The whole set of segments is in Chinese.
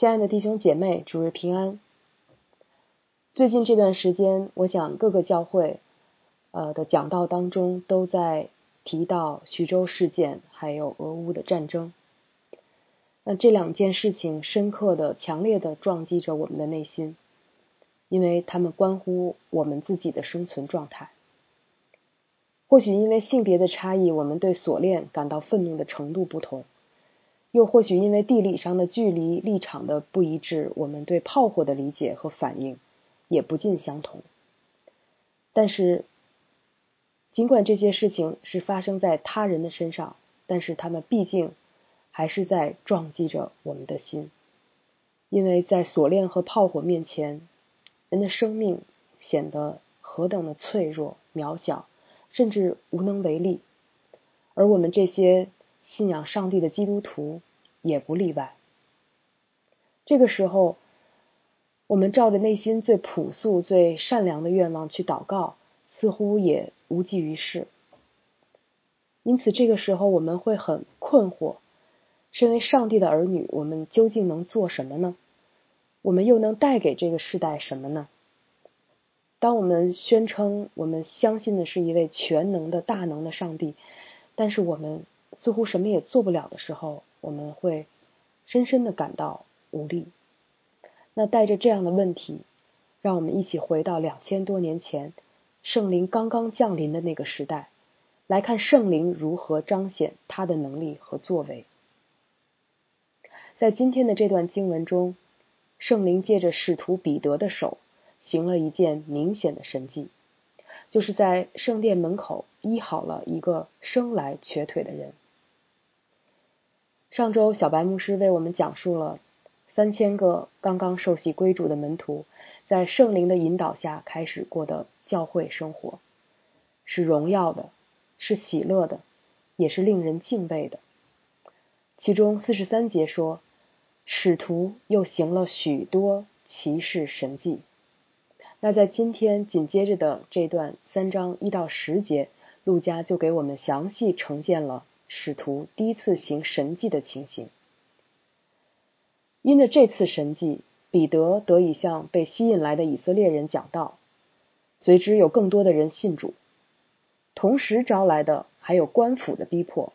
亲爱的弟兄姐妹，主日平安。最近这段时间，我想各个教会呃的讲道当中都在提到徐州事件，还有俄乌的战争。那这两件事情深刻的、强烈的撞击着我们的内心，因为他们关乎我们自己的生存状态。或许因为性别的差异，我们对锁链感到愤怒的程度不同。又或许因为地理上的距离、立场的不一致，我们对炮火的理解和反应也不尽相同。但是，尽管这些事情是发生在他人的身上，但是他们毕竟还是在撞击着我们的心，因为在锁链和炮火面前，人的生命显得何等的脆弱、渺小，甚至无能为力。而我们这些。信仰上帝的基督徒也不例外。这个时候，我们照着内心最朴素、最善良的愿望去祷告，似乎也无济于事。因此，这个时候我们会很困惑：身为上帝的儿女，我们究竟能做什么呢？我们又能带给这个时代什么呢？当我们宣称我们相信的是一位全能的大能的上帝，但是我们。似乎什么也做不了的时候，我们会深深的感到无力。那带着这样的问题，让我们一起回到两千多年前圣灵刚刚降临的那个时代，来看圣灵如何彰显他的能力和作为。在今天的这段经文中，圣灵借着使徒彼得的手，行了一件明显的神迹，就是在圣殿门口医好了一个生来瘸腿的人。上周，小白牧师为我们讲述了三千个刚刚受洗归主的门徒，在圣灵的引导下开始过的教会生活，是荣耀的，是喜乐的，也是令人敬畏的。其中四十三节说，使徒又行了许多奇事神迹。那在今天紧接着的这段三章一到十节，路加就给我们详细呈现了。使徒第一次行神迹的情形，因着这次神迹，彼得得以向被吸引来的以色列人讲道，随之有更多的人信主。同时招来的还有官府的逼迫，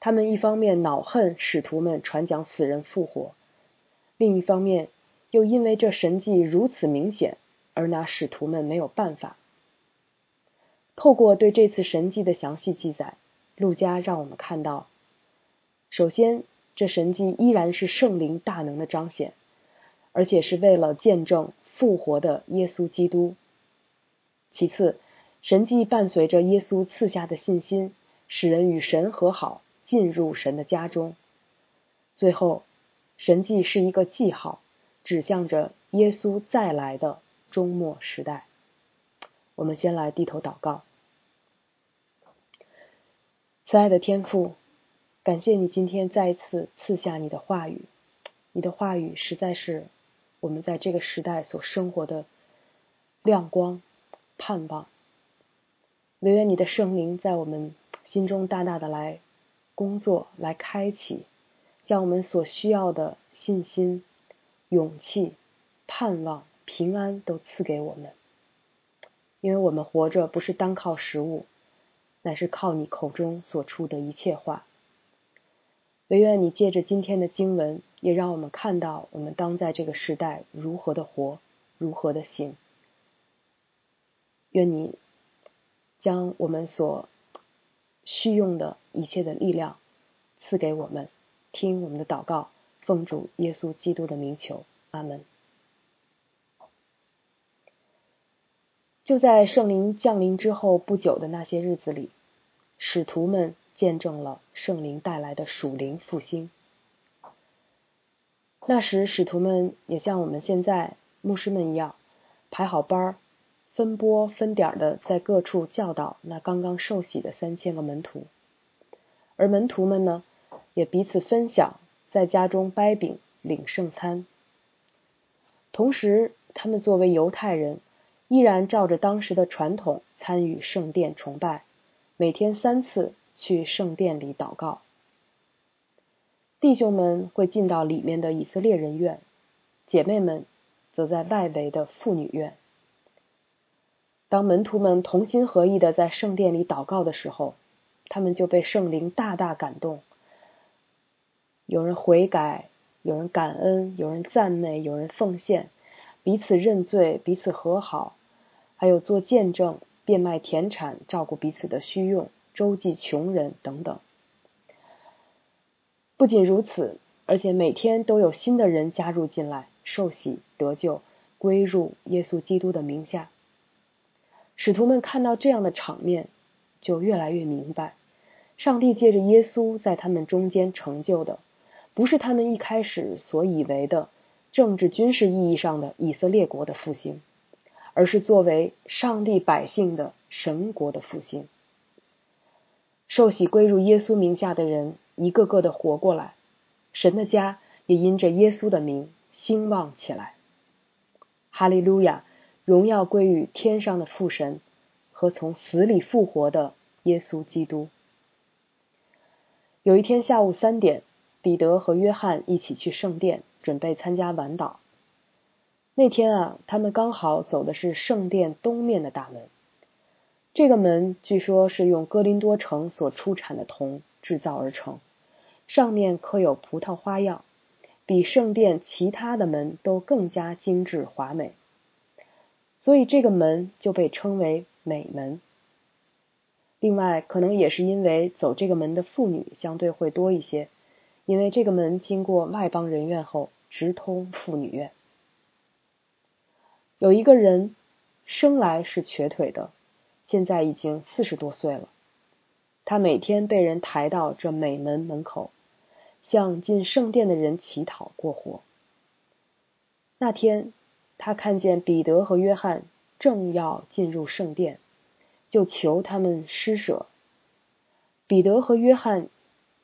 他们一方面恼恨使徒们传讲死人复活，另一方面又因为这神迹如此明显，而拿使徒们没有办法。透过对这次神迹的详细记载。路加让我们看到，首先，这神迹依然是圣灵大能的彰显，而且是为了见证复活的耶稣基督。其次，神迹伴随着耶稣赐下的信心，使人与神和好，进入神的家中。最后，神迹是一个记号，指向着耶稣再来的终末时代。我们先来低头祷告。慈爱的天父，感谢你今天再一次赐下你的话语。你的话语实在是我们在这个时代所生活的亮光、盼望。唯愿你的圣灵在我们心中大大的来工作、来开启，将我们所需要的信心、勇气、盼望、平安都赐给我们。因为我们活着不是单靠食物。乃是靠你口中所出的一切话。唯愿你借着今天的经文，也让我们看到我们当在这个时代如何的活，如何的行。愿你将我们所需用的一切的力量赐给我们，听我们的祷告，奉主耶稣基督的名求，阿门。就在圣灵降临之后不久的那些日子里。使徒们见证了圣灵带来的属灵复兴。那时，使徒们也像我们现在牧师们一样，排好班儿，分拨分点的在各处教导那刚刚受洗的三千个门徒。而门徒们呢，也彼此分享，在家中掰饼领圣餐。同时，他们作为犹太人，依然照着当时的传统参与圣殿崇拜。每天三次去圣殿里祷告。弟兄们会进到里面的以色列人院，姐妹们则在外围的妇女院。当门徒们同心合意的在圣殿里祷告的时候，他们就被圣灵大大感动。有人悔改，有人感恩，有人赞美，有人奉献，彼此认罪，彼此和好，还有做见证、变卖田产、照顾彼此的需用、周济穷人等等。不仅如此，而且每天都有新的人加入进来，受洗得救，归入耶稣基督的名下。使徒们看到这样的场面，就越来越明白，上帝借着耶稣在他们中间成就的。不是他们一开始所以为的政治军事意义上的以色列国的复兴，而是作为上帝百姓的神国的复兴。受洗归入耶稣名下的人，一个个的活过来，神的家也因着耶稣的名兴旺起来。哈利路亚！荣耀归于天上的父神和从死里复活的耶稣基督。有一天下午三点。彼得和约翰一起去圣殿，准备参加晚祷。那天啊，他们刚好走的是圣殿东面的大门。这个门据说是用哥林多城所出产的铜制造而成，上面刻有葡萄花样，比圣殿其他的门都更加精致华美，所以这个门就被称为美门。另外，可能也是因为走这个门的妇女相对会多一些。因为这个门经过外邦人院后，直通妇女院。有一个人生来是瘸腿的，现在已经四十多岁了。他每天被人抬到这美门门口，向进圣殿的人乞讨过活。那天，他看见彼得和约翰正要进入圣殿，就求他们施舍。彼得和约翰。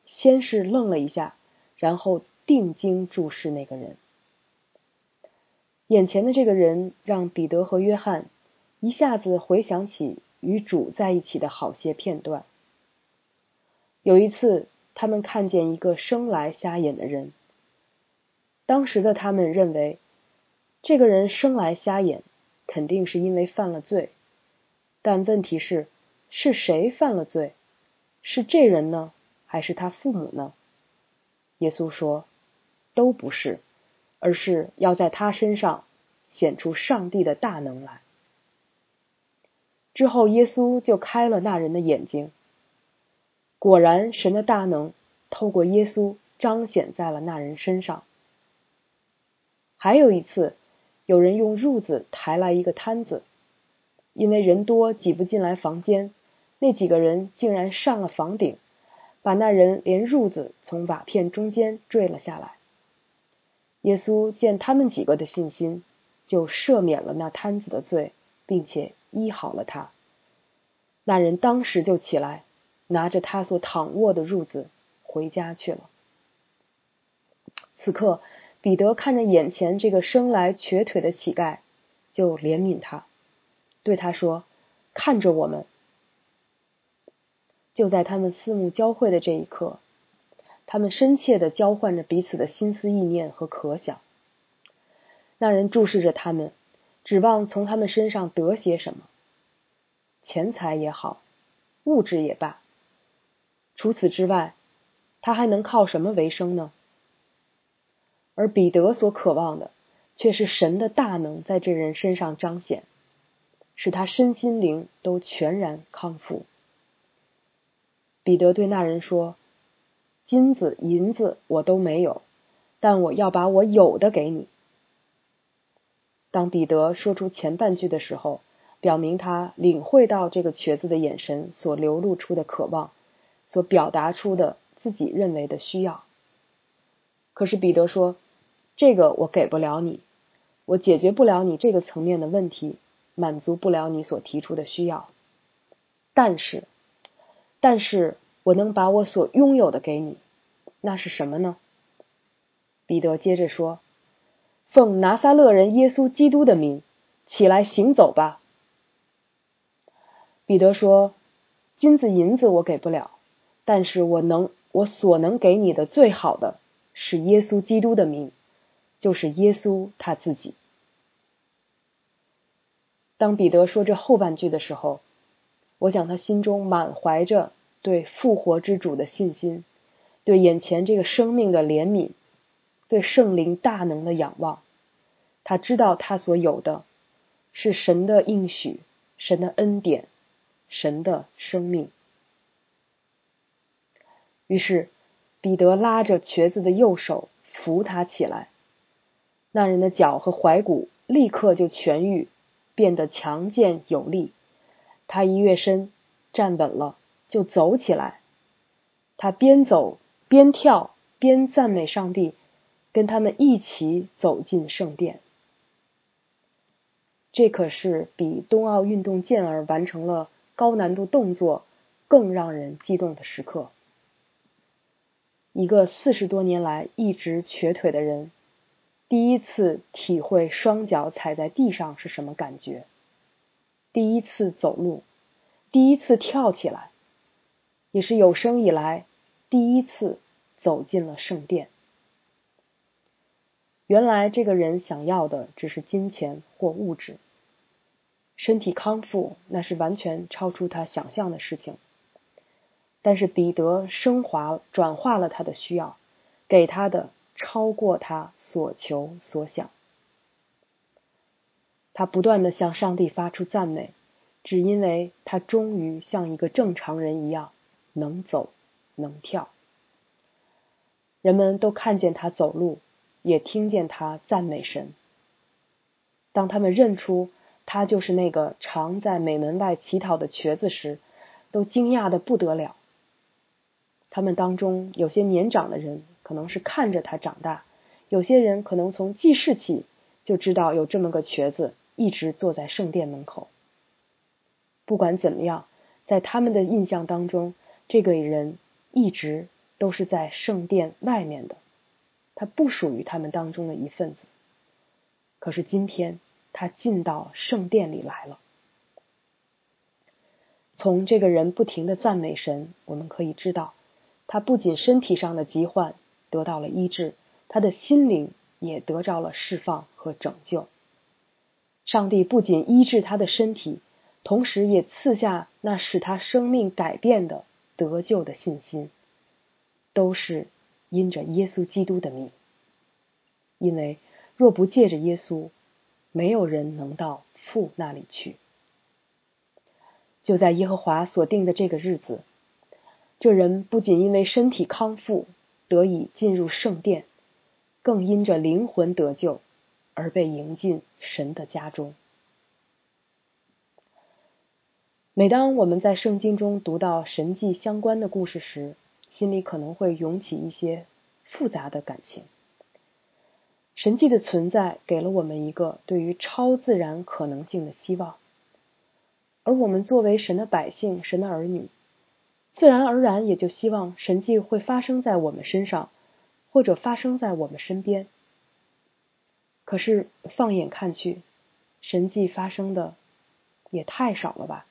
先是愣了一下，然后定睛注视那个人。眼前的这个人让彼得和约翰一下子回想起与主在一起的好些片段。有一次，他们看见一个生来瞎眼的人。当时的他们认为，这个人生来瞎眼，肯定是因为犯了罪。但问题是，是谁犯了罪？是这人呢？还是他父母呢？耶稣说，都不是，而是要在他身上显出上帝的大能来。之后，耶稣就开了那人的眼睛。果然，神的大能透过耶稣彰显在了那人身上。还有一次，有人用褥子抬来一个摊子，因为人多挤不进来房间，那几个人竟然上了房顶。把那人连褥子从瓦片中间坠了下来。耶稣见他们几个的信心，就赦免了那摊子的罪，并且医好了他。那人当时就起来，拿着他所躺卧的褥子回家去了。此刻，彼得看着眼前这个生来瘸腿的乞丐，就怜悯他，对他说：“看着我们。”就在他们四目交汇的这一刻，他们深切的交换着彼此的心思意念和可想。那人注视着他们，指望从他们身上得些什么，钱财也好，物质也罢。除此之外，他还能靠什么为生呢？而彼得所渴望的，却是神的大能在这人身上彰显，使他身心灵都全然康复。彼得对那人说：“金子、银子我都没有，但我要把我有的给你。”当彼得说出前半句的时候，表明他领会到这个瘸子的眼神所流露出的渴望，所表达出的自己认为的需要。可是彼得说：“这个我给不了你，我解决不了你这个层面的问题，满足不了你所提出的需要。但是。”但是我能把我所拥有的给你，那是什么呢？彼得接着说：“奉拿撒勒人耶稣基督的名，起来行走吧。”彼得说：“金子银子我给不了，但是我能，我所能给你的最好的，是耶稣基督的名，就是耶稣他自己。当彼得说这后半句的时候，我想他心中满怀着对复活之主的信心，对眼前这个生命的怜悯，对圣灵大能的仰望。他知道他所有的是神的应许、神的恩典、神的生命。于是，彼得拉着瘸子的右手扶他起来，那人的脚和踝骨立刻就痊愈，变得强健有力。他一跃身站稳了，就走起来。他边走边跳，边赞美上帝，跟他们一起走进圣殿。这可是比冬奥运动健儿完成了高难度动作更让人激动的时刻。一个四十多年来一直瘸腿的人，第一次体会双脚踩在地上是什么感觉，第一次走路，第一次跳起来，也是有生以来第一次走进了圣殿。原来这个人想要的只是金钱或物质，身体康复那是完全超出他想象的事情。但是彼得升华转化了他的需要，给他的超过他所求所想。他不断的向上帝发出赞美，只因为他终于像一个正常人一样能走能跳。人们都看见他走路，也听见他赞美神。当他们认出他就是那个常在美门外乞讨的瘸子时，都惊讶的不得了。他们当中有些年长的人可能是看着他长大，有些人可能从记事起就知道有这么个瘸子一直坐在圣殿门口。不管怎么样，在他们的印象当中，这个人一直都是在圣殿外面的，他不属于他们当中的一份子。可是今天他进到圣殿里来了。从这个人不停的赞美神，我们可以知道。他不仅身体上的疾患得到了医治，他的心灵也得到了释放和拯救。上帝不仅医治他的身体，同时也赐下那使他生命改变的得救的信心，都是因着耶稣基督的名。因为若不借着耶稣，没有人能到父那里去。就在耶和华所定的这个日子。这人不仅因为身体康复得以进入圣殿，更因着灵魂得救而被迎进神的家中。每当我们在圣经中读到神迹相关的故事时，心里可能会涌起一些复杂的感情。神迹的存在给了我们一个对于超自然可能性的希望，而我们作为神的百姓、神的儿女。自然而然也就希望神迹会发生在我们身上，或者发生在我们身边。可是放眼看去，神迹发生的也太少了吧？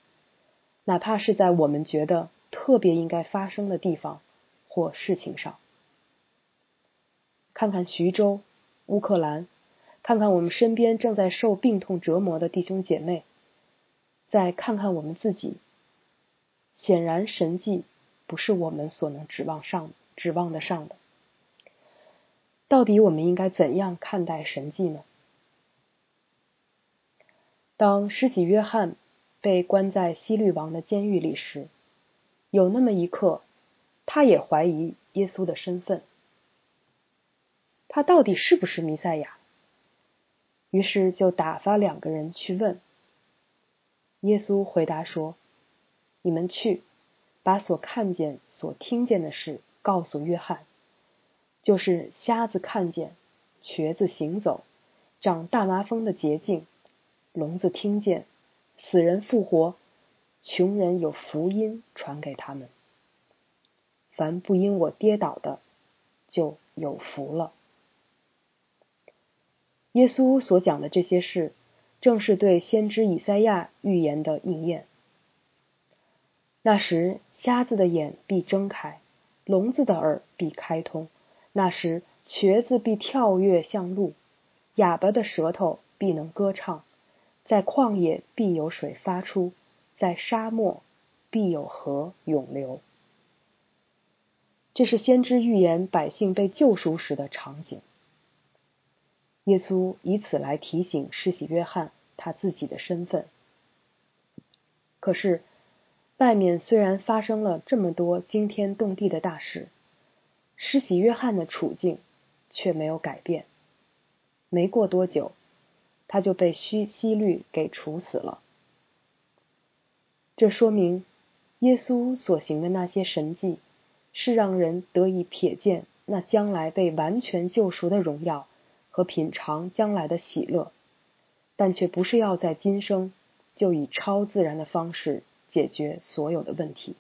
哪怕是在我们觉得特别应该发生的地方或事情上，看看徐州、乌克兰，看看我们身边正在受病痛折磨的弟兄姐妹，再看看我们自己。显然，神迹不是我们所能指望上、指望得上的。到底我们应该怎样看待神迹呢？当施洗约翰被关在西律王的监狱里时，有那么一刻，他也怀疑耶稣的身份，他到底是不是弥赛亚？于是就打发两个人去问。耶稣回答说。你们去，把所看见、所听见的事告诉约翰，就是瞎子看见，瘸子行走，长大麻风的捷径，聋子听见，死人复活，穷人有福音传给他们。凡不因我跌倒的，就有福了。耶稣所讲的这些事，正是对先知以赛亚预言的应验。那时，瞎子的眼必睁开，聋子的耳必开通；那时，瘸子必跳跃向路，哑巴的舌头必能歌唱，在旷野必有水发出，在沙漠必有河涌流。这是先知预言百姓被救赎时的场景。耶稣以此来提醒施洗约翰他自己的身份。可是，外面虽然发生了这么多惊天动地的大事，施洗约翰的处境却没有改变。没过多久，他就被西西律给处死了。这说明，耶稣所行的那些神迹。是让人得以瞥见那将来被完全救赎的荣耀和品尝将来的喜乐，但却不是要在今生就以超自然的方式解决所有的问题。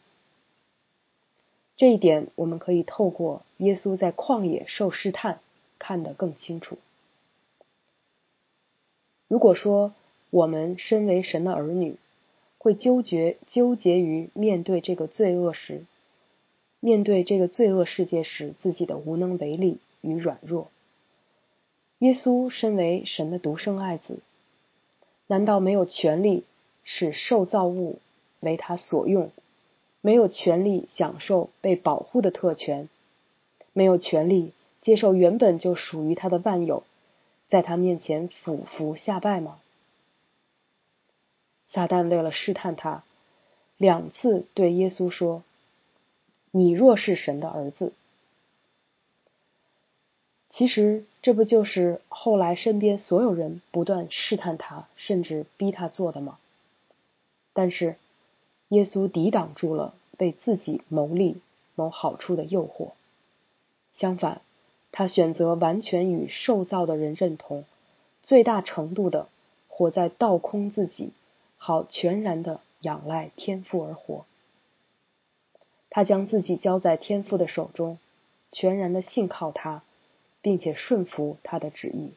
这一点我们可以透过耶稣在旷野受试探看得更清楚。如果说我们身为神的儿女，会纠结纠结于面对这个罪恶时，面对这个罪恶世界时，自己的无能为力与软弱，耶稣身为神的独生爱子，难道没有权利使受造物为他所用？没有权利享受被保护的特权？没有权利接受原本就属于他的万有，在他面前俯伏下拜吗？撒旦为了试探他，两次对耶稣说。你若是神的儿子，其实这不就是后来身边所有人不断试探他，甚至逼他做的吗？但是耶稣抵挡住了为自己谋利、谋好处的诱惑，相反，他选择完全与受造的人认同，最大程度的活在倒空自己，好全然的仰赖天赋而活。他将自己交在天父的手中，全然的信靠他，并且顺服他的旨意。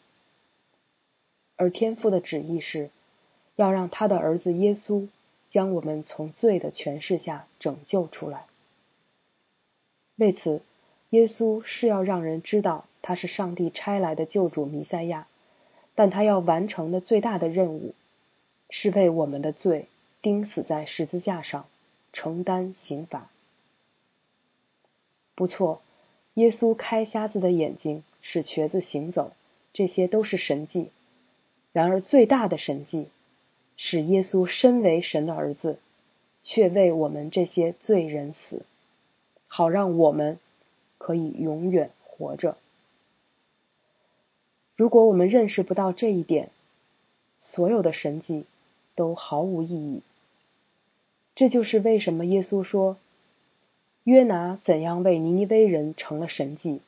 而天父的旨意是，要让他的儿子耶稣将我们从罪的权势下拯救出来。为此，耶稣是要让人知道他是上帝差来的救主弥赛亚，但他要完成的最大的任务，是为我们的罪钉死在十字架上，承担刑罚。不错，耶稣开瞎子的眼睛，使瘸子行走，这些都是神迹。然而，最大的神迹是耶稣身为神的儿子，却为我们这些罪人死，好让我们可以永远活着。如果我们认识不到这一点，所有的神迹都毫无意义。这就是为什么耶稣说。约拿怎样为尼尼微人成了神迹，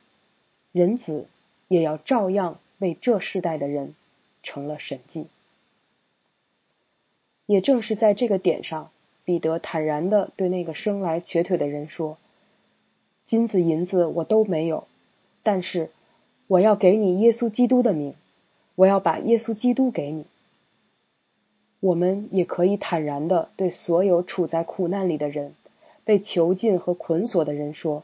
人子也要照样为这世代的人成了神迹。也正是在这个点上，彼得坦然的对那个生来瘸腿的人说：“金子银子我都没有，但是我要给你耶稣基督的名，我要把耶稣基督给你。”我们也可以坦然的对所有处在苦难里的人。被囚禁和捆锁的人说：“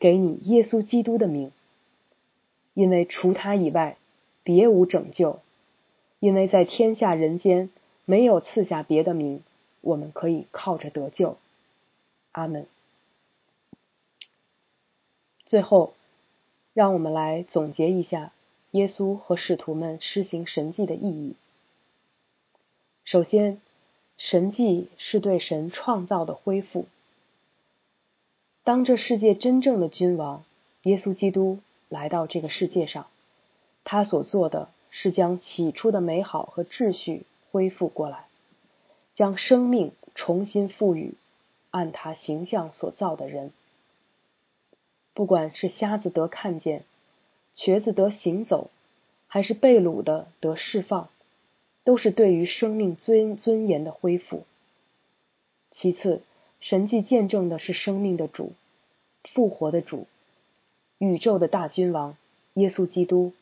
给你耶稣基督的名，因为除他以外，别无拯救。因为在天下人间没有赐下别的名，我们可以靠着得救。”阿门。最后，让我们来总结一下耶稣和使徒们施行神迹的意义。首先，神迹是对神创造的恢复。当这世界真正的君王耶稣基督来到这个世界上，他所做的是将起初的美好和秩序恢复过来，将生命重新赋予按他形象所造的人。不管是瞎子得看见，瘸子得行走，还是被掳的得释放，都是对于生命尊尊严的恢复。其次，神迹见证的是生命的主。复活的主，宇宙的大君王耶稣基督，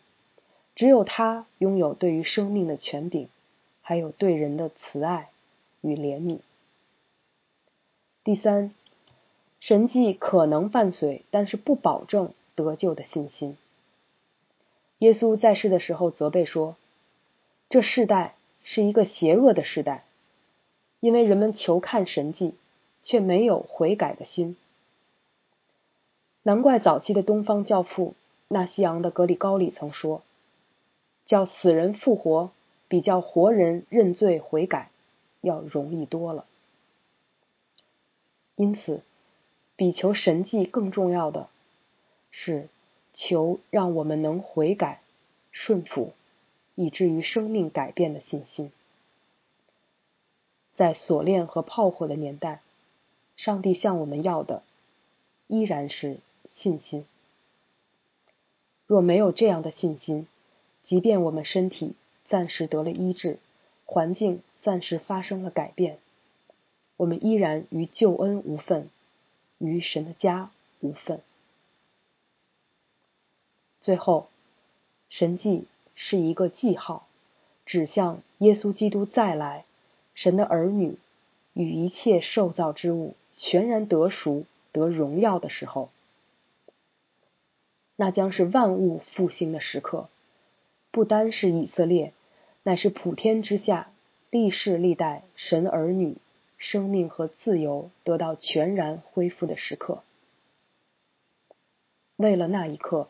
只有他拥有对于生命的权柄，还有对人的慈爱与怜悯。第三，神迹可能伴随，但是不保证得救的信心。耶稣在世的时候责备说：“这世代是一个邪恶的世代，因为人们求看神迹，却没有悔改的心。难怪早期的东方教父纳西昂的格里高里曾说：‘叫死人复活，比叫活人认罪悔改要容易多了。’因此，比求神迹更重要的是。”求让我们能悔改、顺服，以至于生命改变的信心。在锁链和炮火的年代，上帝向我们要的依然是信心。若没有这样的信心，即便我们身体暂时得了医治，环境暂时发生了改变，我们依然与救恩无份，与神的家无份。最后，神迹是一个记号，指向耶稣基督再来，神的儿女与一切受造之物全然得赎、得荣耀的时候，那将是万物复兴的时刻，不单是以色列，乃是普天之下历世历代神儿女生命和自由得到全然恢复的时刻。为了那一刻。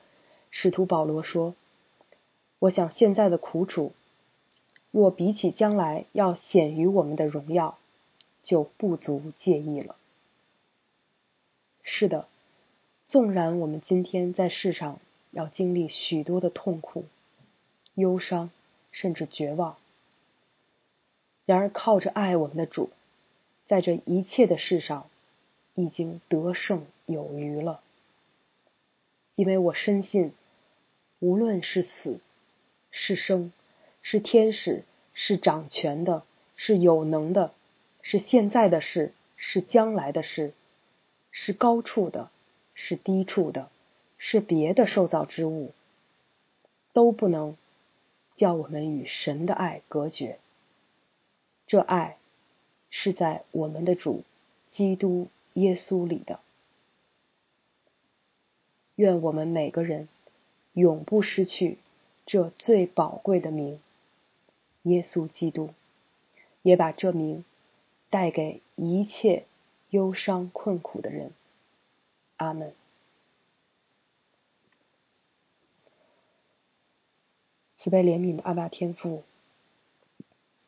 使徒保罗说：“我想现在的苦楚，若比起将来要显于我们的荣耀，就不足介意了。”是的，纵然我们今天在世上要经历许多的痛苦、忧伤，甚至绝望，然而靠着爱我们的主，在这一切的事上已经得胜有余了。因为我深信，无论是死是生，是天使，是掌权的，是有能的，是现在的事，是将来的事，是高处的，是低处的，是别的受造之物，都不能叫我们与神的爱隔绝。这爱是在我们的主基督耶稣里的。愿我们每个人永不失去这最宝贵的名——耶稣基督，也把这名带给一切忧伤困苦的人。阿门。慈悲怜悯的阿爸天父，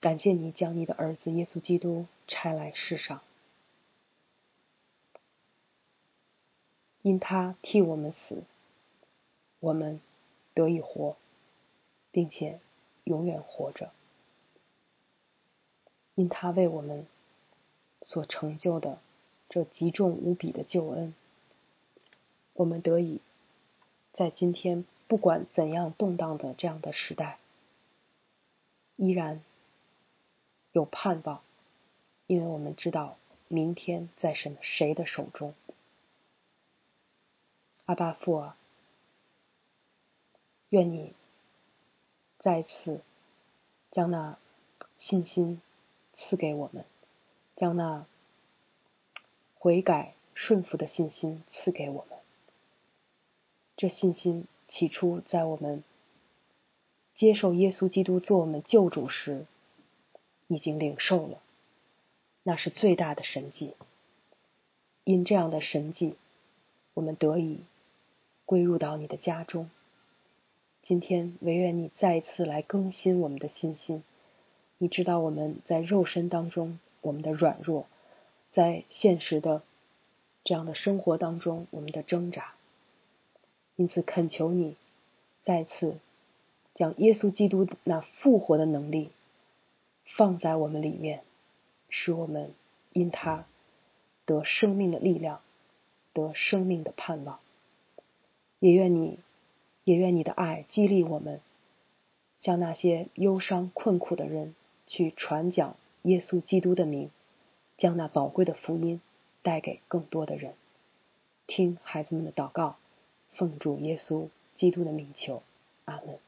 感谢你将你的儿子耶稣基督差来世上。因他替我们死，我们得以活，并且永远活着。因他为我们所成就的这极重无比的救恩，我们得以在今天不管怎样动荡的这样的时代，依然有盼望，因为我们知道明天在神谁的手中。阿巴父啊，愿你再次将那信心赐给我们，将那悔改顺服的信心赐给我们。这信心起初在我们接受耶稣基督做我们救主时已经领受了，那是最大的神迹。因这样的神迹，我们得以。归入到你的家中。今天唯愿你再次来更新我们的信心。你知道我们在肉身当中我们的软弱，在现实的这样的生活当中我们的挣扎。因此恳求你再次将耶稣基督那复活的能力放在我们里面，使我们因他得生命的力量，得生命的盼望。也愿你，也愿你的爱激励我们，向那些忧伤困苦的人去传讲耶稣基督的名，将那宝贵的福音带给更多的人。听孩子们的祷告，奉主耶稣基督的名求，阿门。